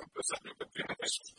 empresarios que tienen esos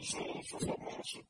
os, os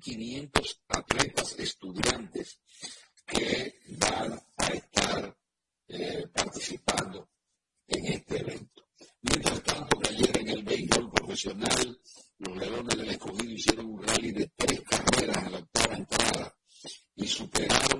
2.500 atletas estudiantes que van a estar eh, participando en este evento. Mientras tanto, que ayer en el béisbol profesional, los Leones del Escogido hicieron un rally de tres carreras en la octava entrada y superaron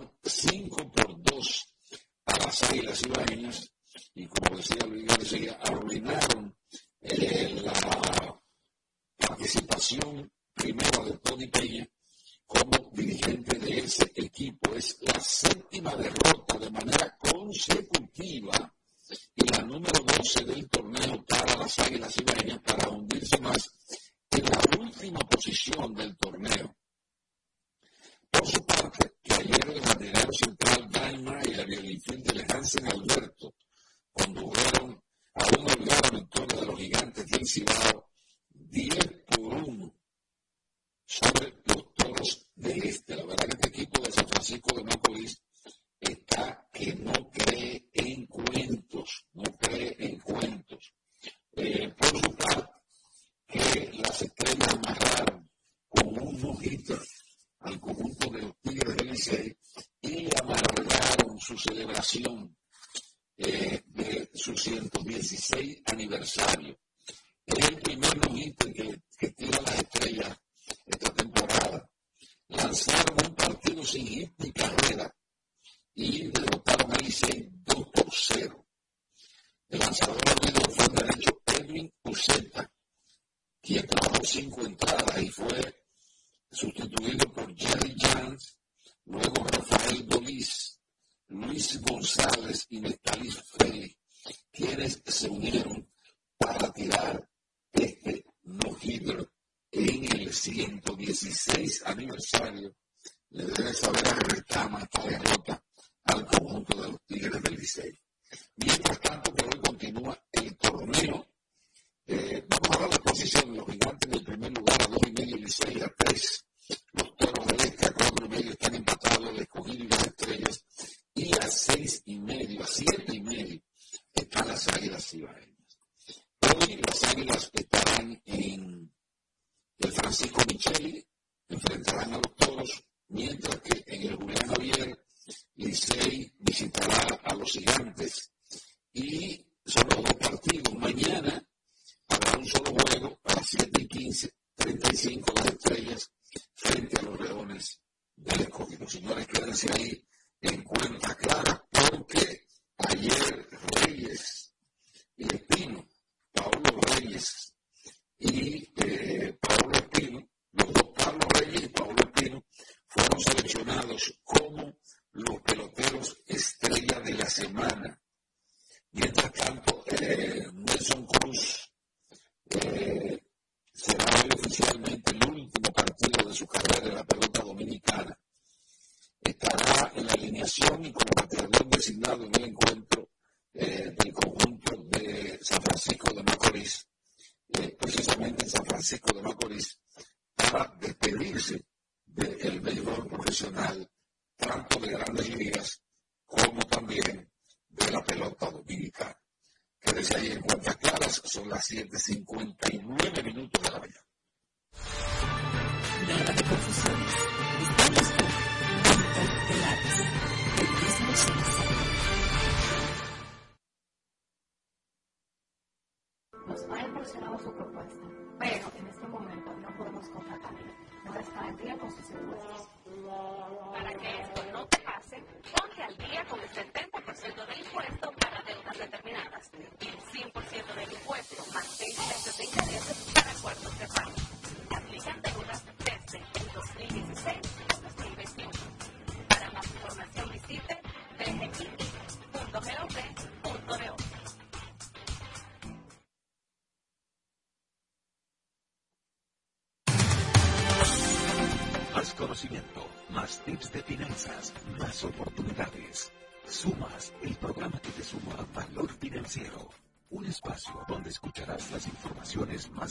They have to think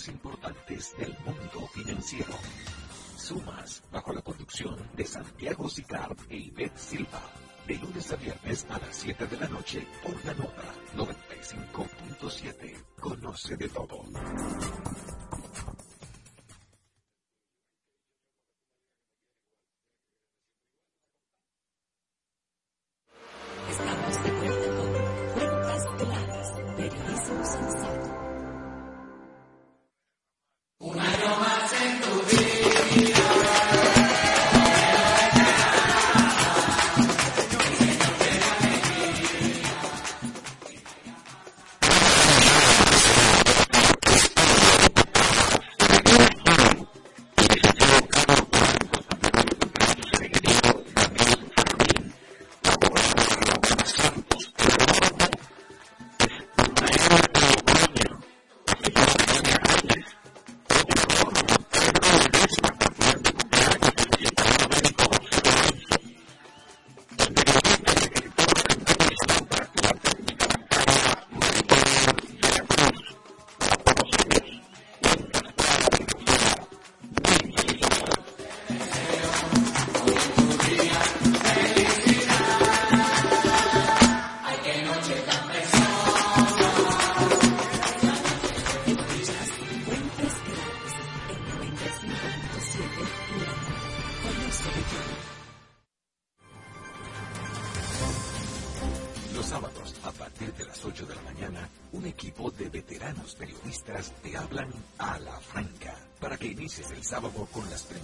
importantes del mundo financiero. Sumas, bajo la conducción de Santiago Sicar e Ivette Silva. De lunes a viernes a las 7 de la noche por la nota 95.7. Conoce de todo.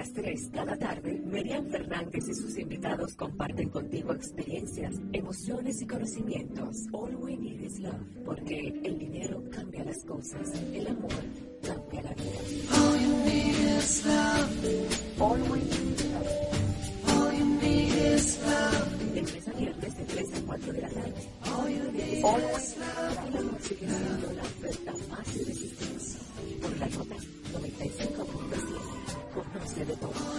las 3 cada tarde, Merian Fernández y sus invitados comparten contigo experiencias, emociones y conocimientos. All we need is love, porque el dinero cambia las cosas, el amor cambia la vida. All you need is love. All we need is love. All you need is love. De a viernes de 3 a 4 de la tarde. All you need All is love. El amor sigue siendo la oferta más irresistible. Por la nota 95.7 tiene de todo.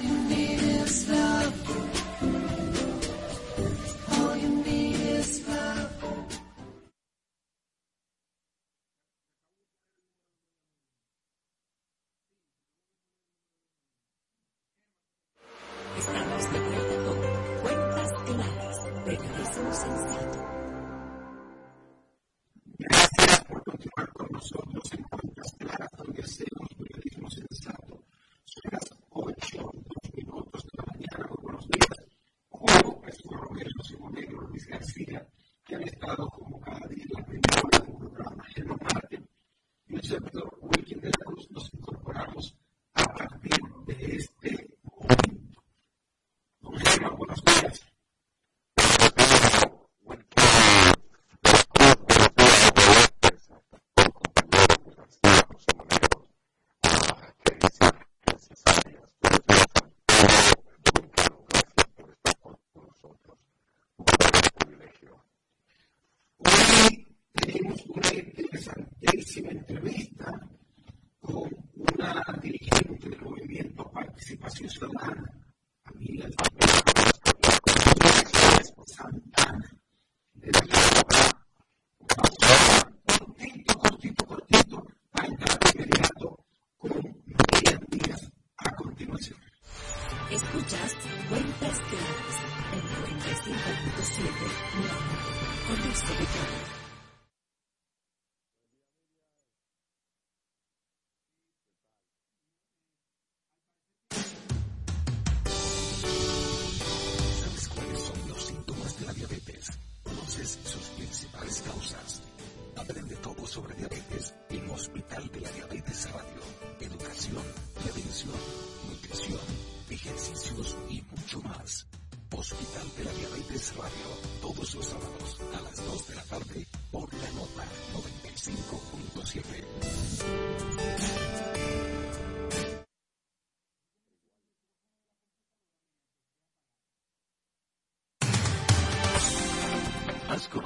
Estamos declarando cuentas claras, periodismo sensato. Gracias por continuar con nosotros en Cuentas Claras, donde hacemos periodismo sensato. Soy Luis García, que han estado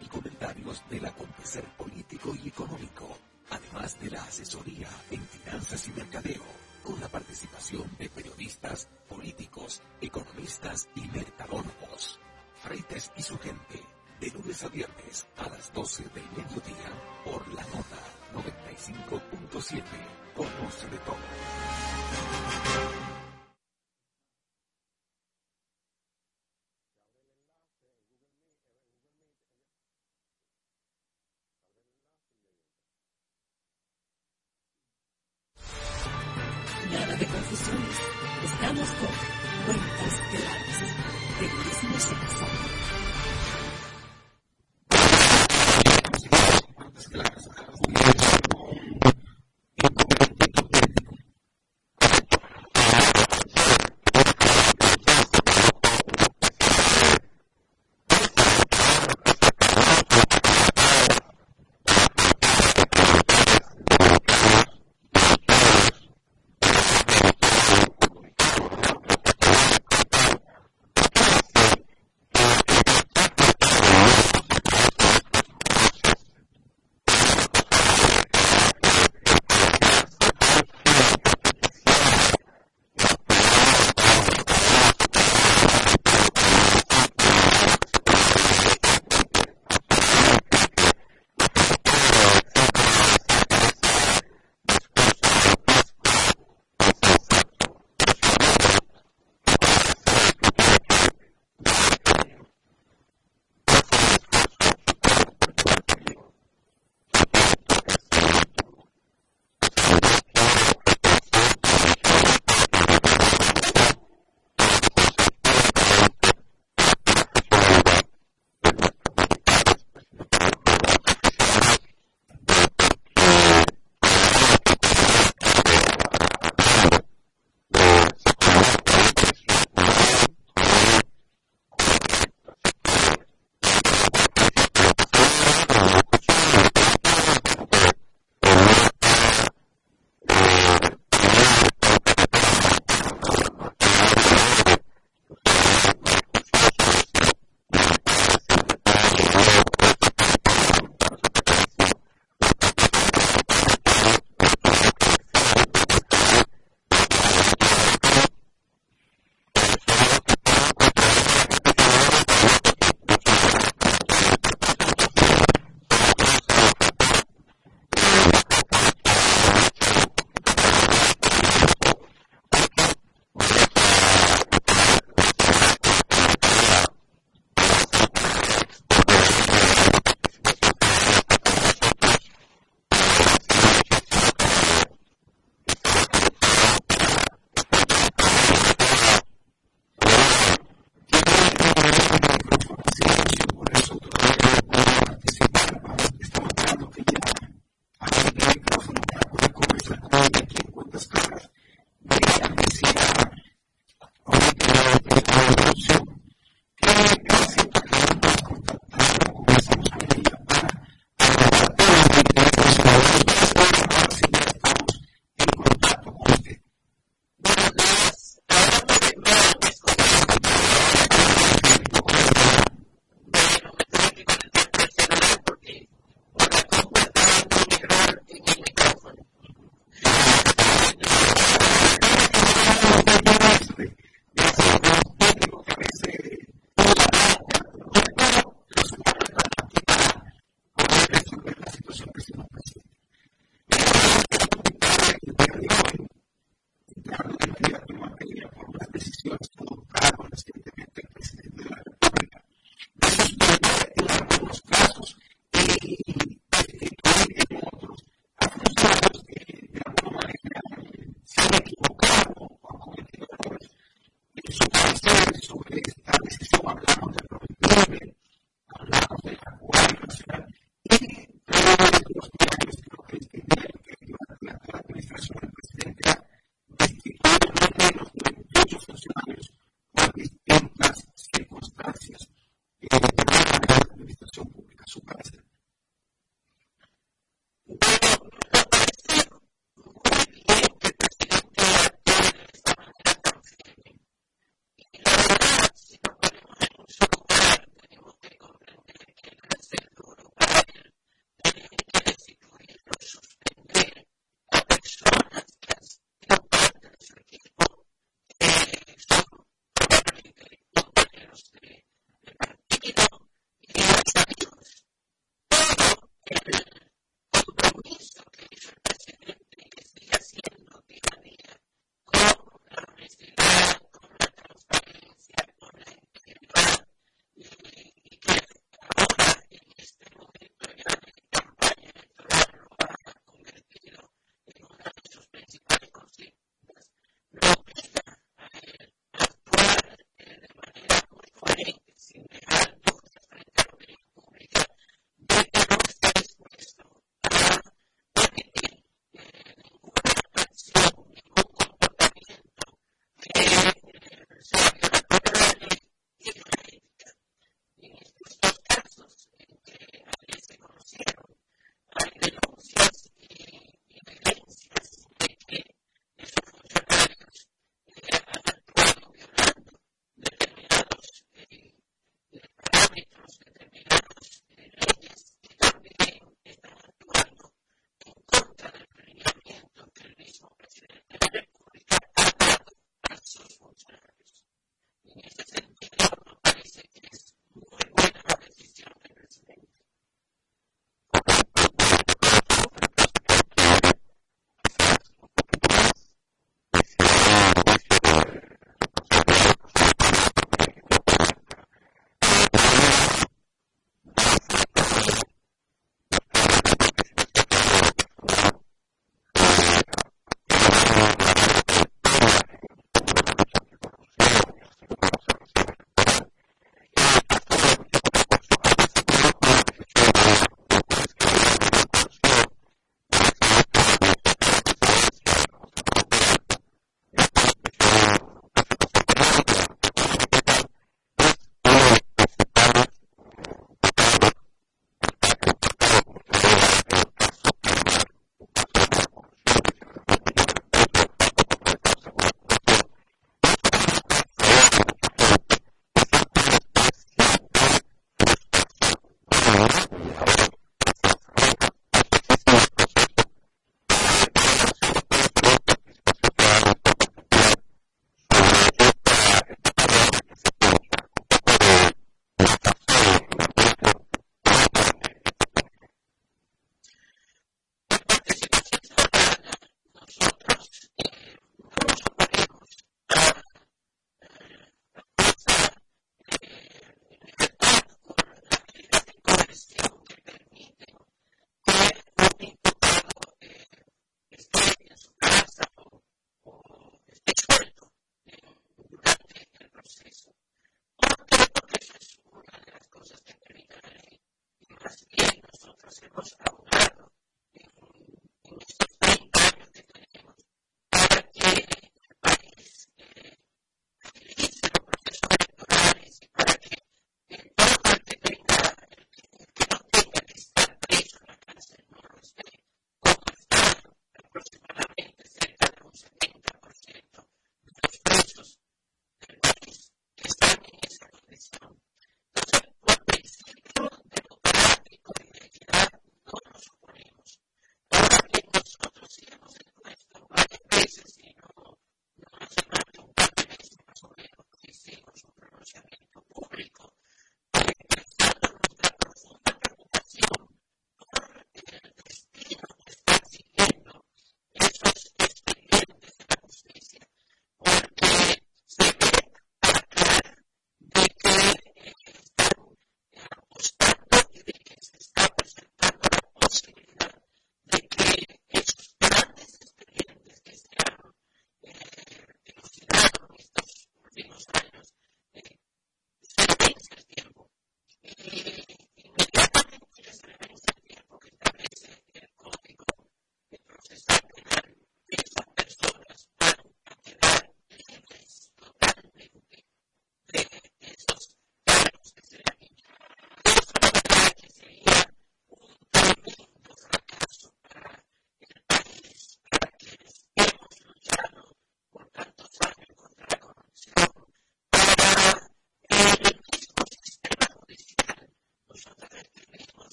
Y comentarios del acontecer político y económico, además de la asesoría en finanzas y mercadeo,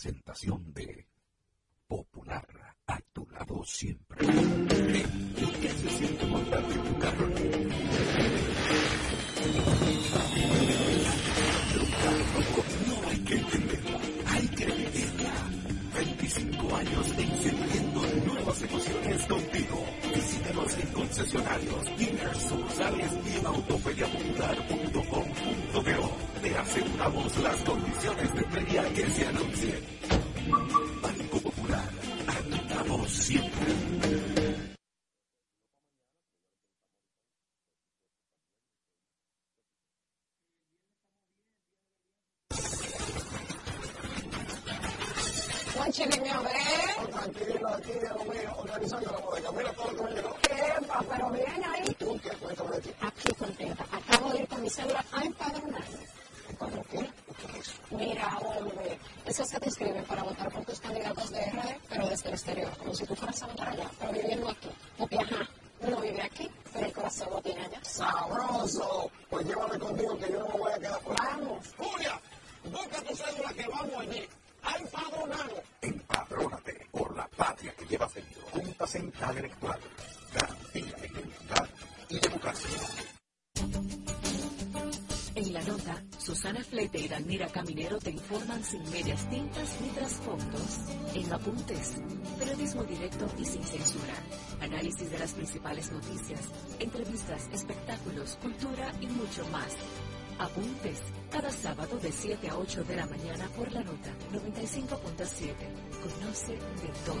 presentación de sin medias tintas ni trasfondos, en apuntes, periodismo directo y sin censura, análisis de las principales noticias, entrevistas, espectáculos, cultura y mucho más. Apuntes, cada sábado de 7 a 8 de la mañana por la nota 95.7. Conoce de todo.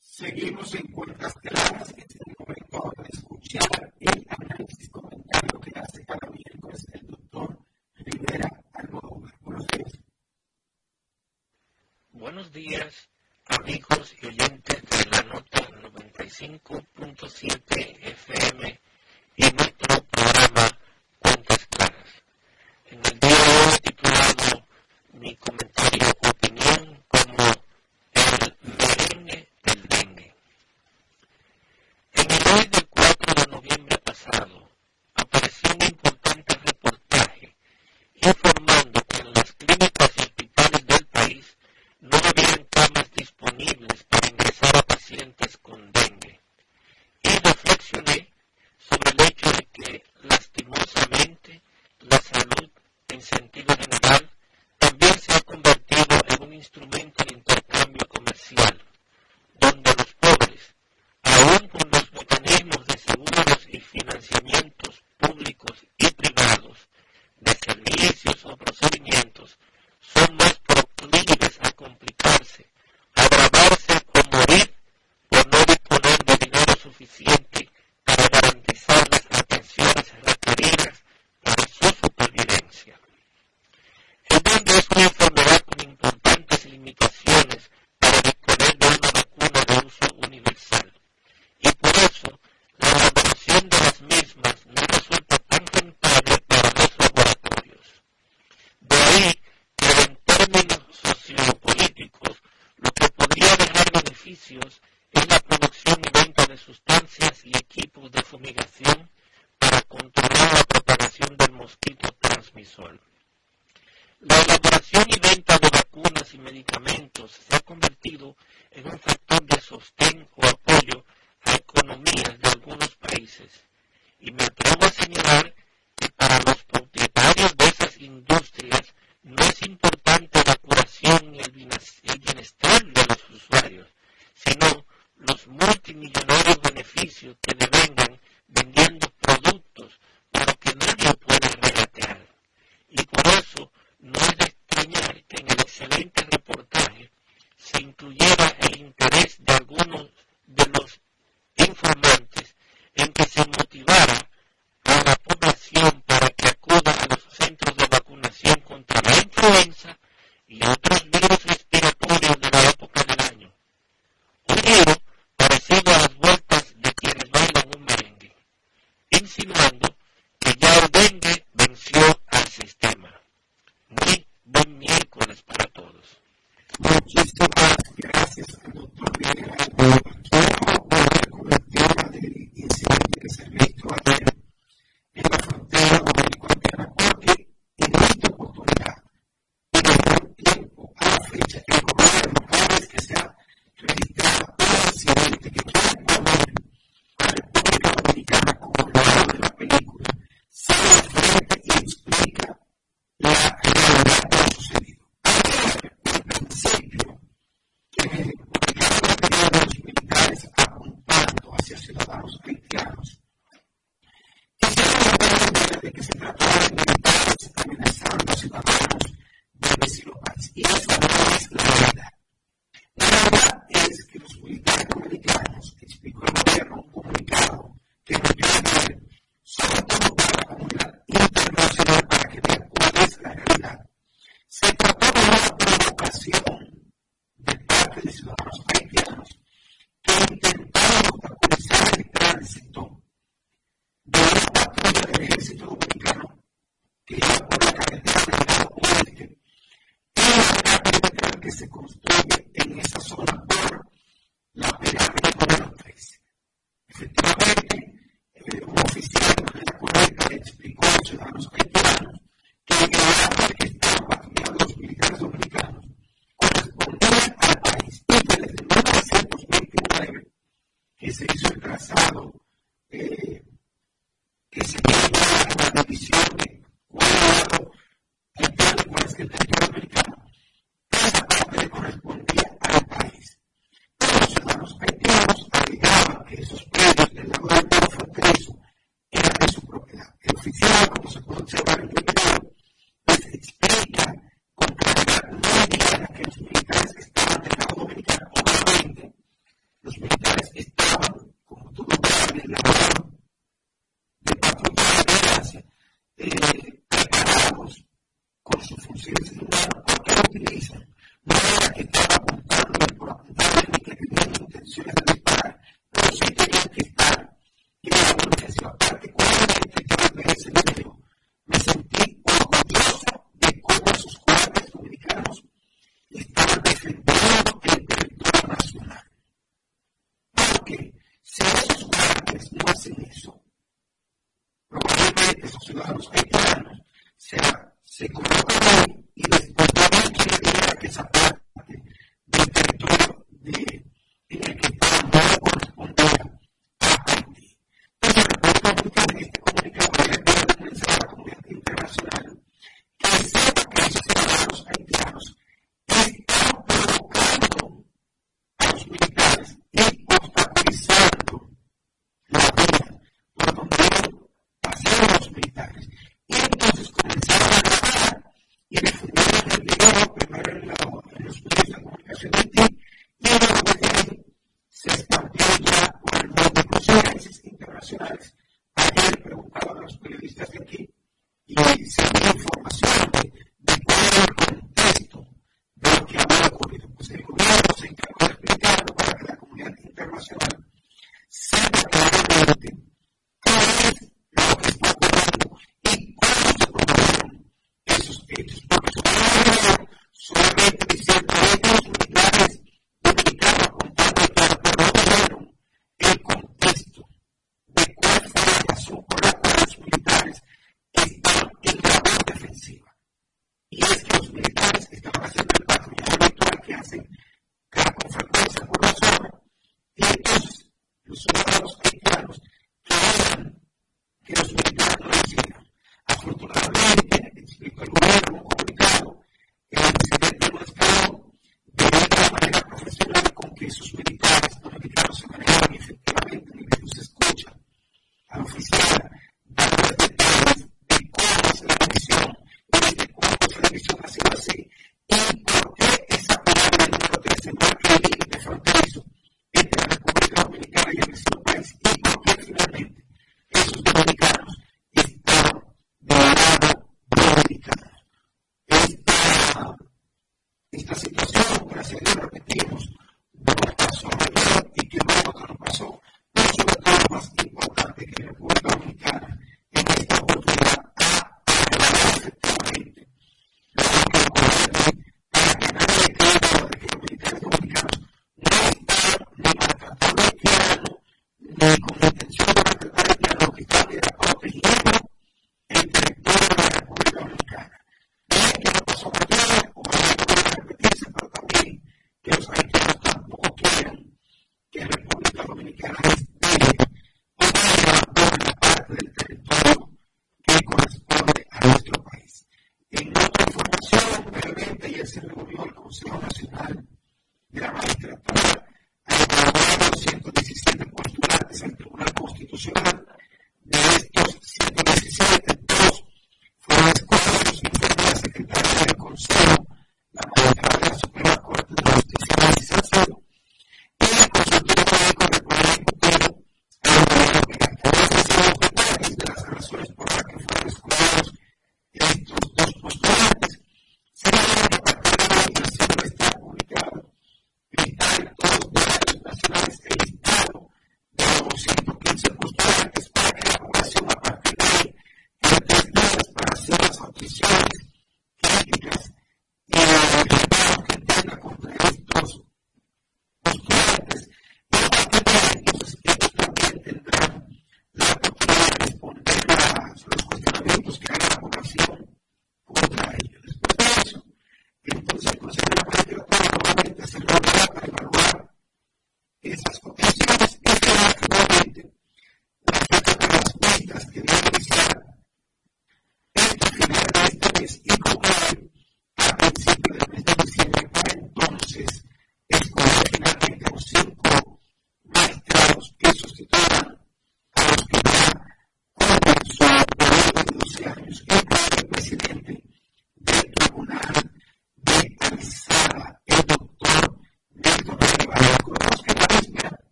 Seguimos en Cuencas Claras, en este momento van a escuchar el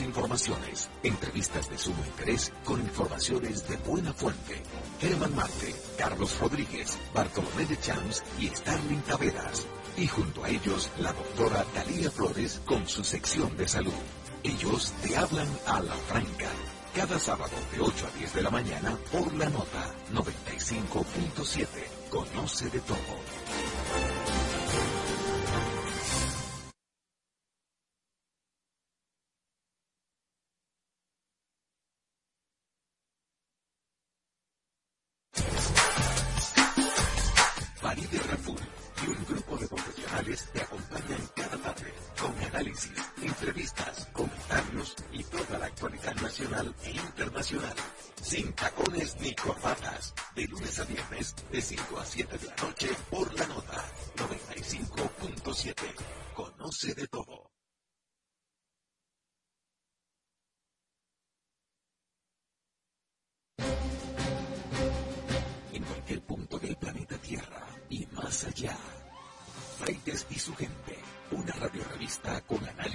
informaciones, entrevistas de sumo interés con informaciones de buena fuente. Germán Marte, Carlos Rodríguez, Bartolomé de Champs y Starling Taveras. Y junto a ellos, la doctora Talía Flores con su sección de salud. Ellos te hablan a la franca. Cada sábado de 8 a 10 de la mañana por la nota 95.7. Conoce de todo.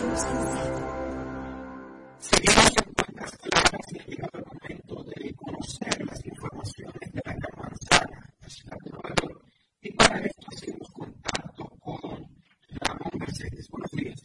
hemos. Seguimos en podcast claras y llegado el momento de conocer las informaciones de la Carmanzana, la ciudad de Nueva York, y para esto hacemos contacto con Ramón Mercedes. Buenos días.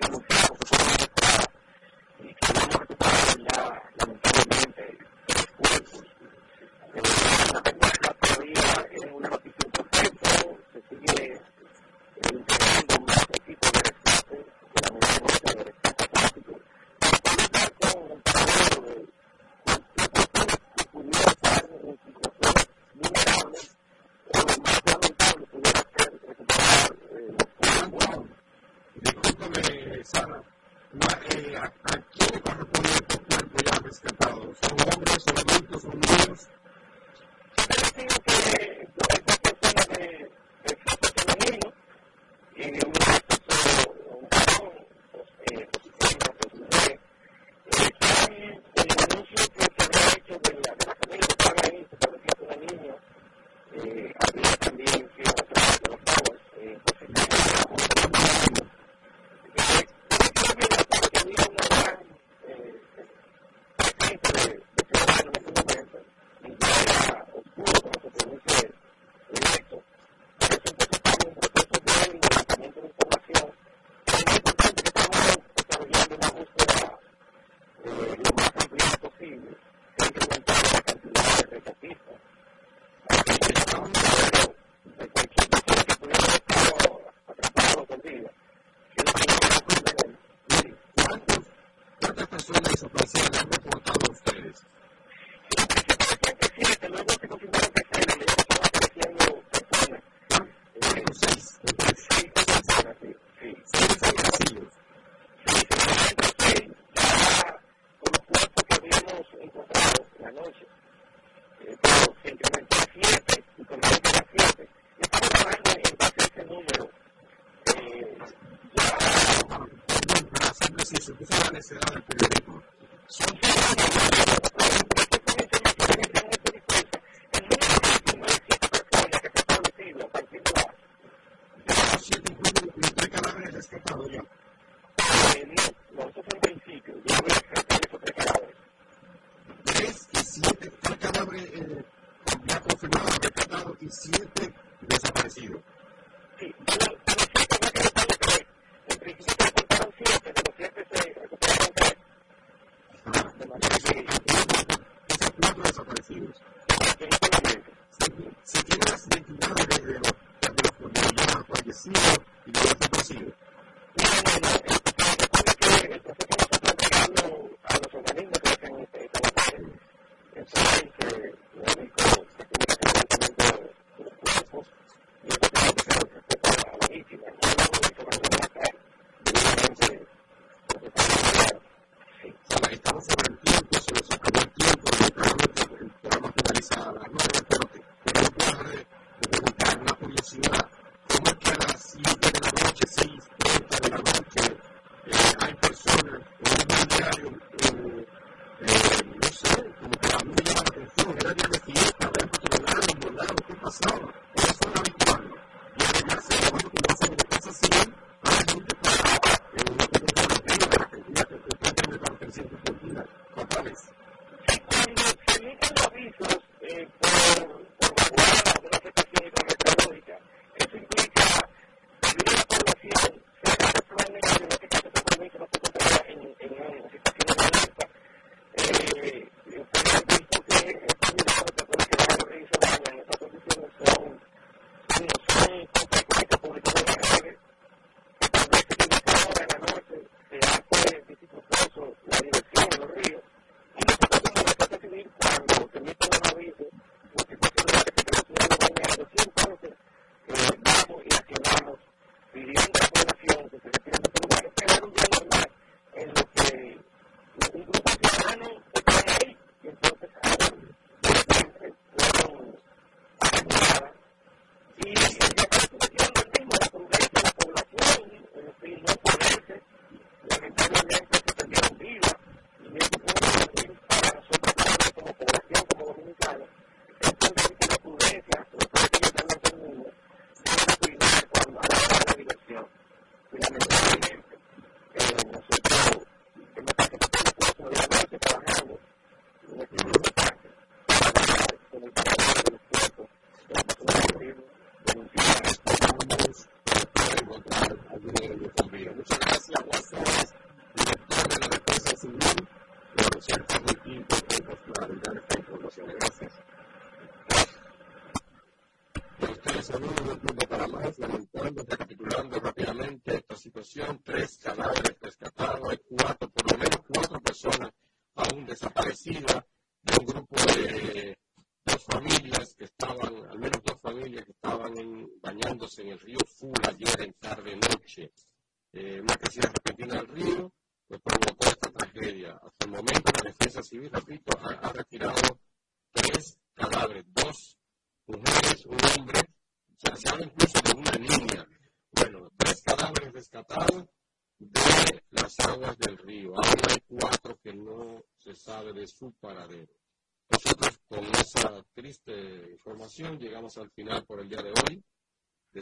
Las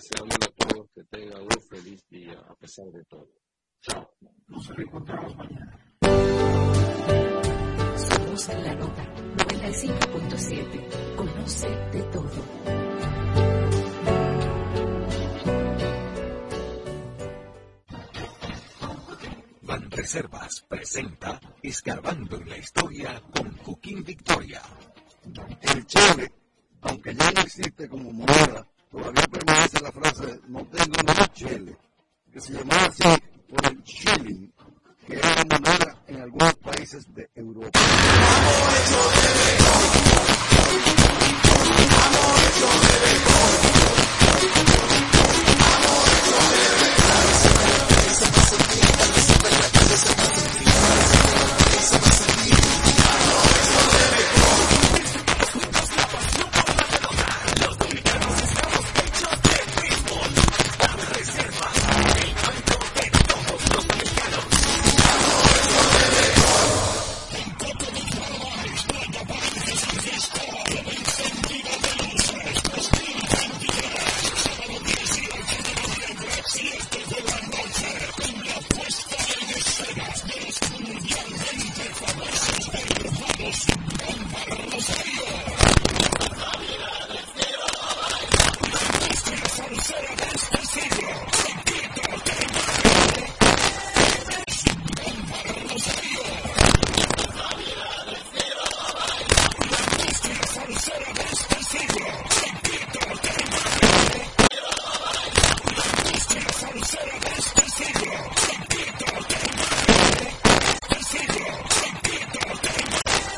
deseándole a todos que tengan un feliz día a pesar de todo. Chao. Nos reencontramos mañana. Somos la nota 95.7. Conoce de todo. Reservas presenta Escarbando en la Historia con Joaquín Victoria. El Chile